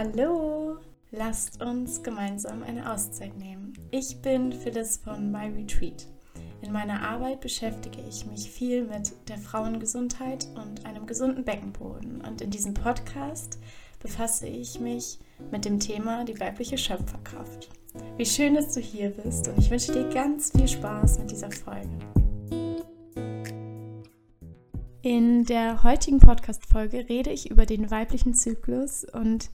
Hallo! Lasst uns gemeinsam eine Auszeit nehmen. Ich bin Phyllis von My Retreat. In meiner Arbeit beschäftige ich mich viel mit der Frauengesundheit und einem gesunden Beckenboden. Und in diesem Podcast befasse ich mich mit dem Thema die weibliche Schöpferkraft. Wie schön, dass du hier bist und ich wünsche dir ganz viel Spaß mit dieser Folge. In der heutigen Podcast-Folge rede ich über den weiblichen Zyklus und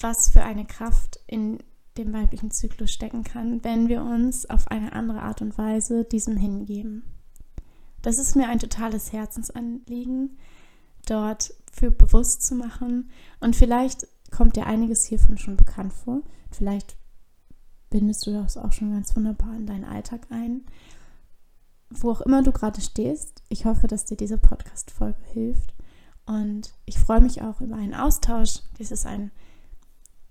was für eine Kraft in dem weiblichen Zyklus stecken kann, wenn wir uns auf eine andere Art und Weise diesem hingeben. Das ist mir ein totales Herzensanliegen, dort für bewusst zu machen. Und vielleicht kommt dir einiges hiervon schon bekannt vor. Vielleicht bindest du das auch schon ganz wunderbar in deinen Alltag ein wo auch immer du gerade stehst, ich hoffe, dass dir diese Podcast-Folge hilft. Und ich freue mich auch über einen Austausch. Dies ist ein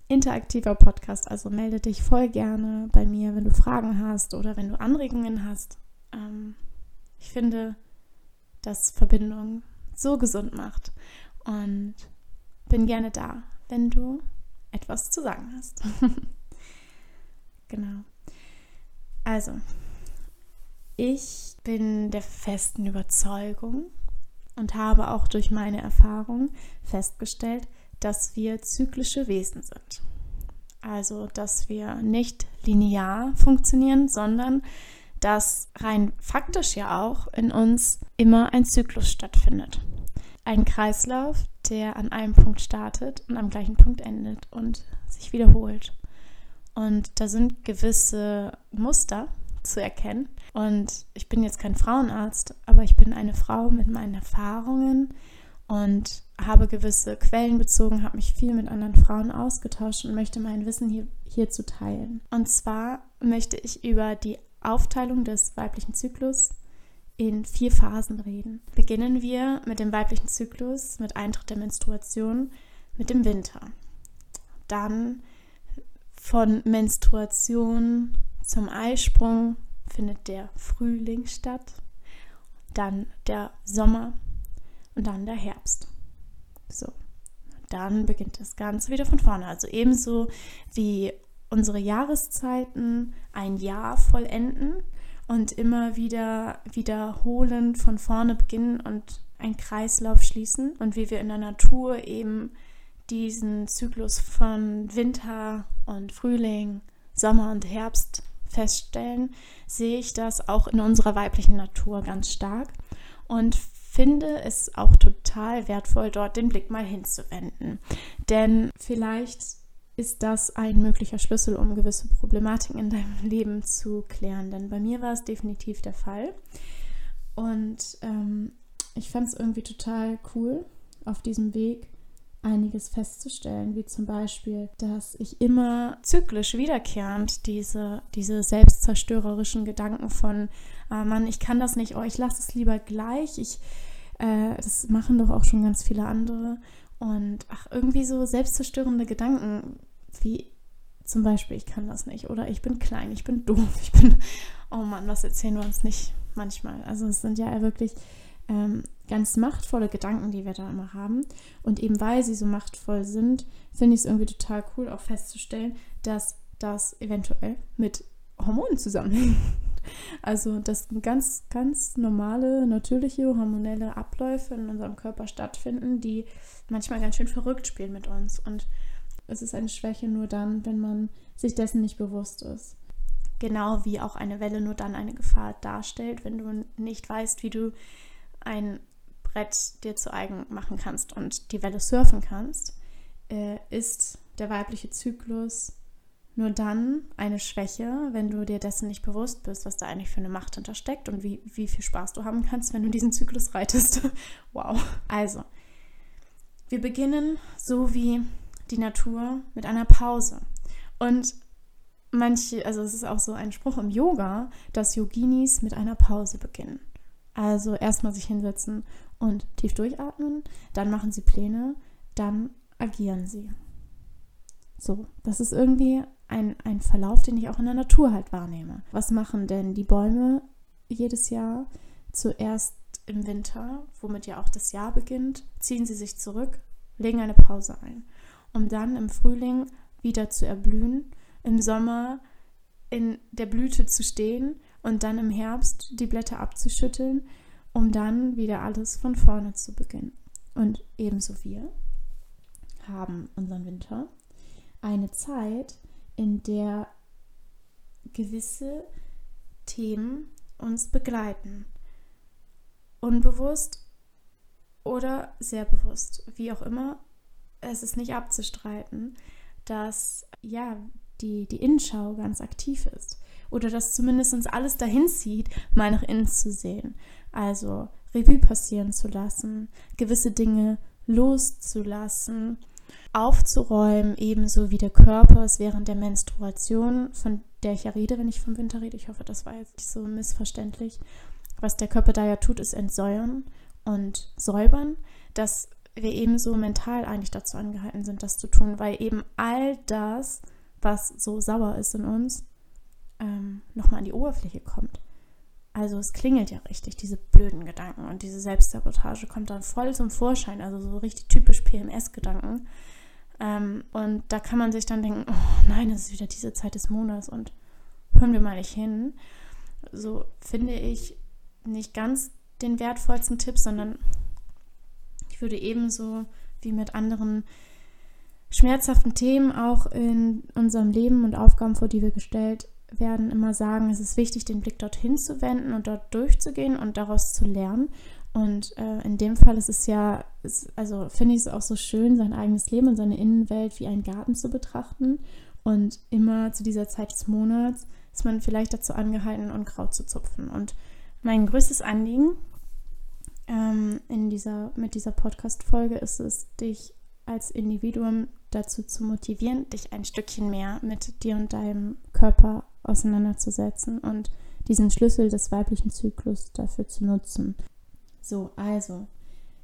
interaktiver Podcast, also melde dich voll gerne bei mir, wenn du Fragen hast oder wenn du Anregungen hast. Ähm, ich finde, dass Verbindung so gesund macht und bin gerne da, wenn du etwas zu sagen hast. genau. Also, ich bin der festen Überzeugung und habe auch durch meine Erfahrung festgestellt, dass wir zyklische Wesen sind. Also, dass wir nicht linear funktionieren, sondern dass rein faktisch ja auch in uns immer ein Zyklus stattfindet. Ein Kreislauf, der an einem Punkt startet und am gleichen Punkt endet und sich wiederholt. Und da sind gewisse Muster, zu erkennen. Und ich bin jetzt kein Frauenarzt, aber ich bin eine Frau mit meinen Erfahrungen und habe gewisse Quellen bezogen, habe mich viel mit anderen Frauen ausgetauscht und möchte mein Wissen hier, hierzu teilen. Und zwar möchte ich über die Aufteilung des weiblichen Zyklus in vier Phasen reden. Beginnen wir mit dem weiblichen Zyklus, mit Eintritt der Menstruation, mit dem Winter. Dann von Menstruation zum Eisprung findet der Frühling statt, dann der Sommer und dann der Herbst. So, dann beginnt das Ganze wieder von vorne. Also ebenso wie unsere Jahreszeiten ein Jahr vollenden und immer wieder wiederholend von vorne beginnen und einen Kreislauf schließen und wie wir in der Natur eben diesen Zyklus von Winter und Frühling, Sommer und Herbst feststellen, sehe ich das auch in unserer weiblichen Natur ganz stark und finde es auch total wertvoll, dort den Blick mal hinzuwenden. Denn vielleicht ist das ein möglicher Schlüssel, um gewisse Problematiken in deinem Leben zu klären. Denn bei mir war es definitiv der Fall. Und ähm, ich fand es irgendwie total cool, auf diesem Weg einiges festzustellen, wie zum Beispiel, dass ich immer zyklisch wiederkehrend diese, diese selbstzerstörerischen Gedanken von, äh, Mann, ich kann das nicht, oh, ich lasse es lieber gleich, ich, äh, das machen doch auch schon ganz viele andere und ach, irgendwie so selbstzerstörende Gedanken, wie zum Beispiel, ich kann das nicht oder ich bin klein, ich bin doof, ich bin, oh Mann, was erzählen wir uns nicht manchmal. Also es sind ja wirklich ähm, ganz machtvolle Gedanken, die wir da immer haben. Und eben weil sie so machtvoll sind, finde ich es irgendwie total cool, auch festzustellen, dass das eventuell mit Hormonen zusammenhängt. Also, dass ganz, ganz normale, natürliche, hormonelle Abläufe in unserem Körper stattfinden, die manchmal ganz schön verrückt spielen mit uns. Und es ist eine Schwäche nur dann, wenn man sich dessen nicht bewusst ist. Genau wie auch eine Welle nur dann eine Gefahr darstellt, wenn du nicht weißt, wie du ein Brett dir zu eigen machen kannst und die Welle surfen kannst, äh, ist der weibliche Zyklus nur dann eine Schwäche, wenn du dir dessen nicht bewusst bist, was da eigentlich für eine Macht hintersteckt und wie, wie viel Spaß du haben kannst, wenn du diesen Zyklus reitest. wow. Also, wir beginnen so wie die Natur mit einer Pause. Und manche, also es ist auch so ein Spruch im Yoga, dass Yoginis mit einer Pause beginnen. Also erstmal sich hinsetzen und tief durchatmen, dann machen sie Pläne, dann agieren sie. So, das ist irgendwie ein, ein Verlauf, den ich auch in der Natur halt wahrnehme. Was machen denn die Bäume jedes Jahr? Zuerst im Winter, womit ja auch das Jahr beginnt, ziehen sie sich zurück, legen eine Pause ein. um dann im Frühling wieder zu erblühen, im Sommer in der Blüte zu stehen und dann im Herbst die Blätter abzuschütteln, um dann wieder alles von vorne zu beginnen. Und ebenso wir haben unseren Winter eine Zeit, in der gewisse Themen uns begleiten. Unbewusst oder sehr bewusst, wie auch immer, es ist nicht abzustreiten, dass ja die, die Innenschau ganz aktiv ist. Oder dass zumindest uns alles dahin zieht, mal nach innen zu sehen. Also Revue passieren zu lassen, gewisse Dinge loszulassen, aufzuräumen, ebenso wie der Körper es während der Menstruation, von der ich ja rede, wenn ich vom Winter rede. Ich hoffe, das war jetzt nicht so missverständlich. Was der Körper da ja tut, ist entsäuern und säubern, dass wir ebenso mental eigentlich dazu angehalten sind, das zu tun, weil eben all das, was so sauer ist in uns, ähm, nochmal an die Oberfläche kommt. Also es klingelt ja richtig, diese blöden Gedanken und diese Selbstsabotage kommt dann voll zum Vorschein, also so richtig typisch PMS-Gedanken. Ähm, und da kann man sich dann denken, oh nein, es ist wieder diese Zeit des Monats und hören wir mal nicht hin. So finde ich nicht ganz den wertvollsten Tipp, sondern ich würde ebenso wie mit anderen schmerzhaften Themen auch in unserem Leben und Aufgaben, vor die wir gestellt werden, immer sagen, es ist wichtig, den Blick dorthin zu wenden und dort durchzugehen und daraus zu lernen. Und äh, in dem Fall ist es ja, ist, also finde ich es auch so schön, sein eigenes Leben und seine Innenwelt wie einen Garten zu betrachten. Und immer zu dieser Zeit des Monats ist man vielleicht dazu angehalten, Unkraut zu zupfen. Und mein größtes Anliegen ähm, in dieser, mit dieser Podcast-Folge ist es, dich als Individuum dazu zu motivieren, dich ein Stückchen mehr mit dir und deinem Körper auseinanderzusetzen und diesen Schlüssel des weiblichen Zyklus dafür zu nutzen. So, also,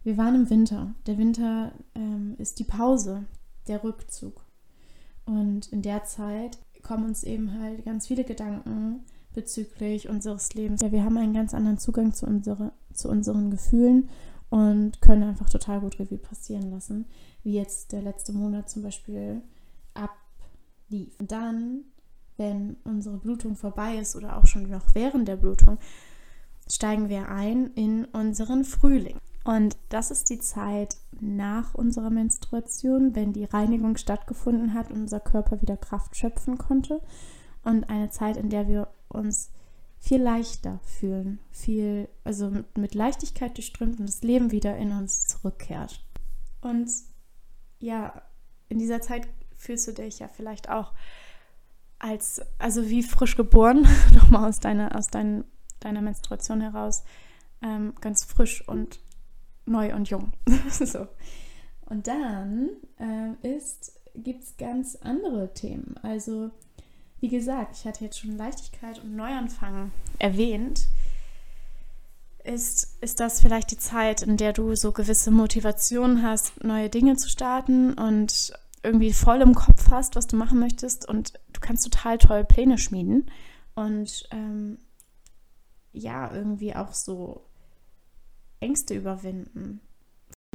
wir waren im Winter. Der Winter ähm, ist die Pause, der Rückzug. Und in der Zeit kommen uns eben halt ganz viele Gedanken bezüglich unseres Lebens. Ja, wir haben einen ganz anderen Zugang zu, unsere, zu unseren Gefühlen und können einfach total gut Revue passieren lassen, wie jetzt der letzte Monat zum Beispiel ablief. Und dann wenn unsere Blutung vorbei ist oder auch schon noch während der Blutung, steigen wir ein in unseren Frühling. Und das ist die Zeit nach unserer Menstruation, wenn die Reinigung stattgefunden hat und unser Körper wieder Kraft schöpfen konnte. Und eine Zeit, in der wir uns viel leichter fühlen, viel, also mit, mit Leichtigkeit durchströmt und das Leben wieder in uns zurückkehrt. Und ja, in dieser Zeit fühlst du dich ja vielleicht auch als, also wie frisch geboren, nochmal aus deiner, aus dein, deiner Menstruation heraus, ähm, ganz frisch und neu und jung. so. Und dann äh, gibt es ganz andere Themen. Also, wie gesagt, ich hatte jetzt schon Leichtigkeit und Neuanfang erwähnt. Ist, ist das vielleicht die Zeit, in der du so gewisse Motivationen hast, neue Dinge zu starten und irgendwie voll im Kopf hast, was du machen möchtest und du kannst total toll Pläne schmieden und ähm, ja, irgendwie auch so Ängste überwinden.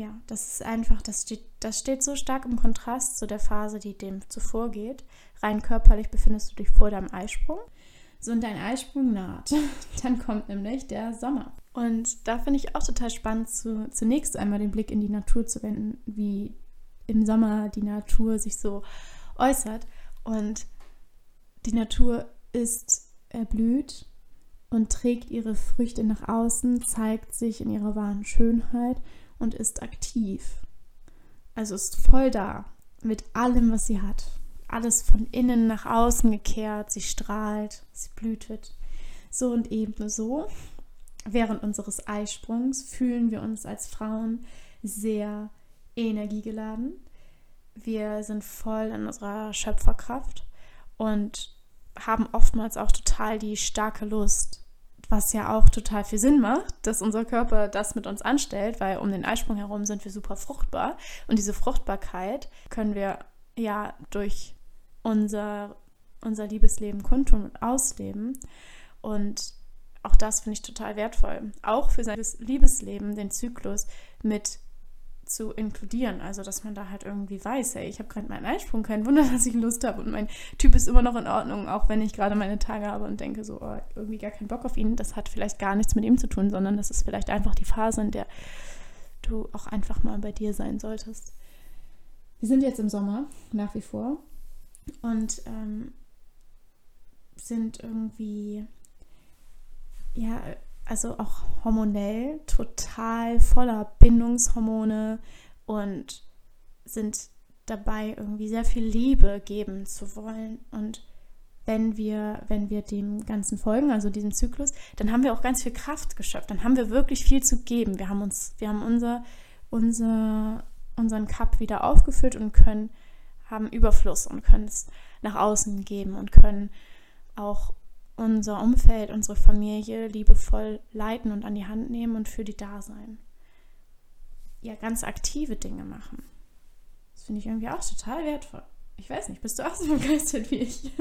Ja, das ist einfach, das steht, das steht so stark im Kontrast zu der Phase, die dem zuvor geht. Rein körperlich befindest du dich vor deinem Eisprung. So, und dein Eisprung naht. Dann kommt nämlich der Sommer. Und da finde ich auch total spannend, zu, zunächst einmal den Blick in die Natur zu wenden, wie im Sommer die Natur sich so äußert. Und die Natur ist erblüht und trägt ihre Früchte nach außen, zeigt sich in ihrer wahren Schönheit und ist aktiv. Also ist voll da mit allem, was sie hat. Alles von innen nach außen gekehrt. Sie strahlt, sie blühtet. So und ebenso. Während unseres Eisprungs fühlen wir uns als Frauen sehr energiegeladen. Wir sind voll in unserer Schöpferkraft und haben oftmals auch total die starke Lust, was ja auch total viel Sinn macht, dass unser Körper das mit uns anstellt, weil um den Eisprung herum sind wir super fruchtbar und diese Fruchtbarkeit können wir ja durch unser, unser Liebesleben kundtun und ausleben und auch das finde ich total wertvoll. Auch für sein Liebesleben, den Zyklus mit zu inkludieren. Also, dass man da halt irgendwie weiß, ey, ich habe gerade meinen Eisprung, kein Wunder, dass ich Lust habe und mein Typ ist immer noch in Ordnung, auch wenn ich gerade meine Tage habe und denke so, oh, irgendwie gar keinen Bock auf ihn. Das hat vielleicht gar nichts mit ihm zu tun, sondern das ist vielleicht einfach die Phase, in der du auch einfach mal bei dir sein solltest. Wir sind jetzt im Sommer, nach wie vor, und ähm, sind irgendwie, ja, also auch hormonell total voller Bindungshormone und sind dabei irgendwie sehr viel Liebe geben zu wollen und wenn wir, wenn wir dem Ganzen folgen, also diesem Zyklus, dann haben wir auch ganz viel Kraft geschöpft. Dann haben wir wirklich viel zu geben. Wir haben uns, wir haben unser, unser, unseren Cup wieder aufgefüllt und können, haben Überfluss und können es nach außen geben und können auch unser Umfeld, unsere Familie liebevoll leiten und an die Hand nehmen und für die da sein. Ja, ganz aktive Dinge machen. Das finde ich irgendwie auch total wertvoll. Ich weiß nicht, bist du auch so begeistert wie ich?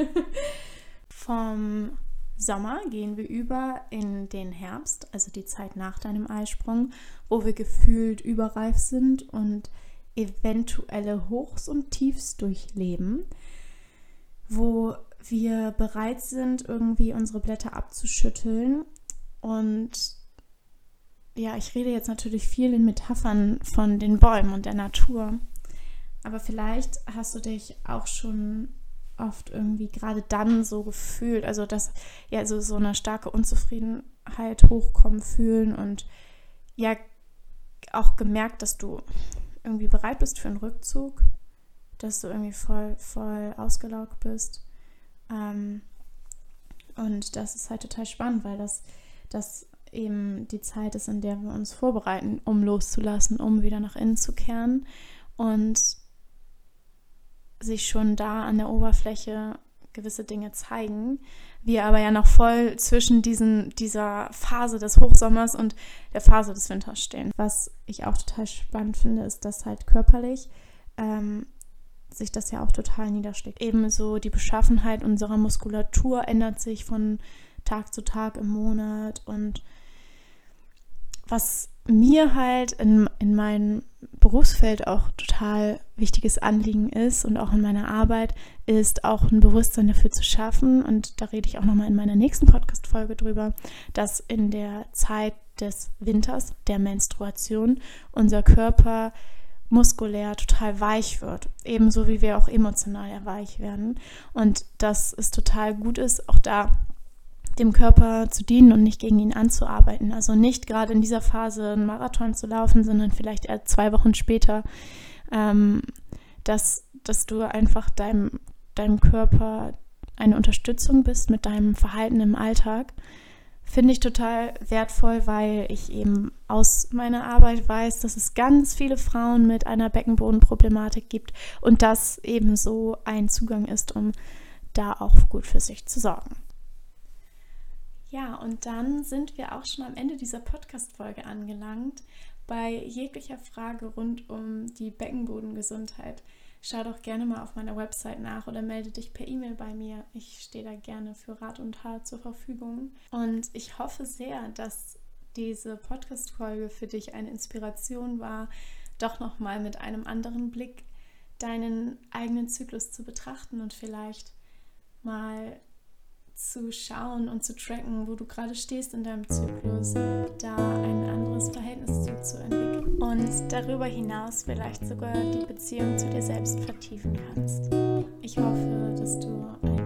Vom Sommer gehen wir über in den Herbst, also die Zeit nach deinem Eisprung, wo wir gefühlt überreif sind und eventuelle Hochs und Tiefs durchleben, wir bereit sind, irgendwie unsere Blätter abzuschütteln. Und ja, ich rede jetzt natürlich viel in Metaphern von den Bäumen und der Natur. Aber vielleicht hast du dich auch schon oft irgendwie gerade dann so gefühlt, also dass ja so, so eine starke Unzufriedenheit hochkommen fühlen und ja auch gemerkt, dass du irgendwie bereit bist für einen Rückzug, dass du irgendwie voll, voll ausgelaugt bist. Ähm, und das ist halt total spannend, weil das, das eben die Zeit ist, in der wir uns vorbereiten, um loszulassen, um wieder nach innen zu kehren und sich schon da an der Oberfläche gewisse Dinge zeigen. Wir aber ja noch voll zwischen diesen, dieser Phase des Hochsommers und der Phase des Winters stehen. Was ich auch total spannend finde, ist, dass halt körperlich ähm, sich das ja auch total niederschlägt. Ebenso die Beschaffenheit unserer Muskulatur ändert sich von Tag zu Tag im Monat und was mir halt in, in meinem Berufsfeld auch total wichtiges Anliegen ist und auch in meiner Arbeit, ist auch ein Bewusstsein dafür zu schaffen. Und da rede ich auch nochmal in meiner nächsten Podcast-Folge drüber, dass in der Zeit des Winters, der Menstruation, unser Körper muskulär total weich wird. Ebenso wie wir auch emotional weich werden. Und dass es total gut ist, auch da dem Körper zu dienen und nicht gegen ihn anzuarbeiten. Also nicht gerade in dieser Phase einen Marathon zu laufen, sondern vielleicht eher zwei Wochen später, ähm, dass, dass du einfach deinem, deinem Körper eine Unterstützung bist mit deinem Verhalten im Alltag finde ich total wertvoll, weil ich eben aus meiner Arbeit weiß, dass es ganz viele Frauen mit einer Beckenbodenproblematik gibt und das eben so ein Zugang ist, um da auch gut für sich zu sorgen. Ja, und dann sind wir auch schon am Ende dieser Podcast-Folge angelangt. Bei jeglicher Frage rund um die Beckenbodengesundheit Schau doch gerne mal auf meiner Website nach oder melde dich per E-Mail bei mir. Ich stehe da gerne für Rat und Tat zur Verfügung. Und ich hoffe sehr, dass diese Podcast-Folge für dich eine Inspiration war, doch nochmal mit einem anderen Blick deinen eigenen Zyklus zu betrachten und vielleicht mal zu schauen und zu tracken, wo du gerade stehst in deinem Zyklus, da ein anderes Verhältnis zu, zu entwickeln und darüber hinaus vielleicht sogar die Beziehung zu dir selbst vertiefen kannst. Ich hoffe, dass du einen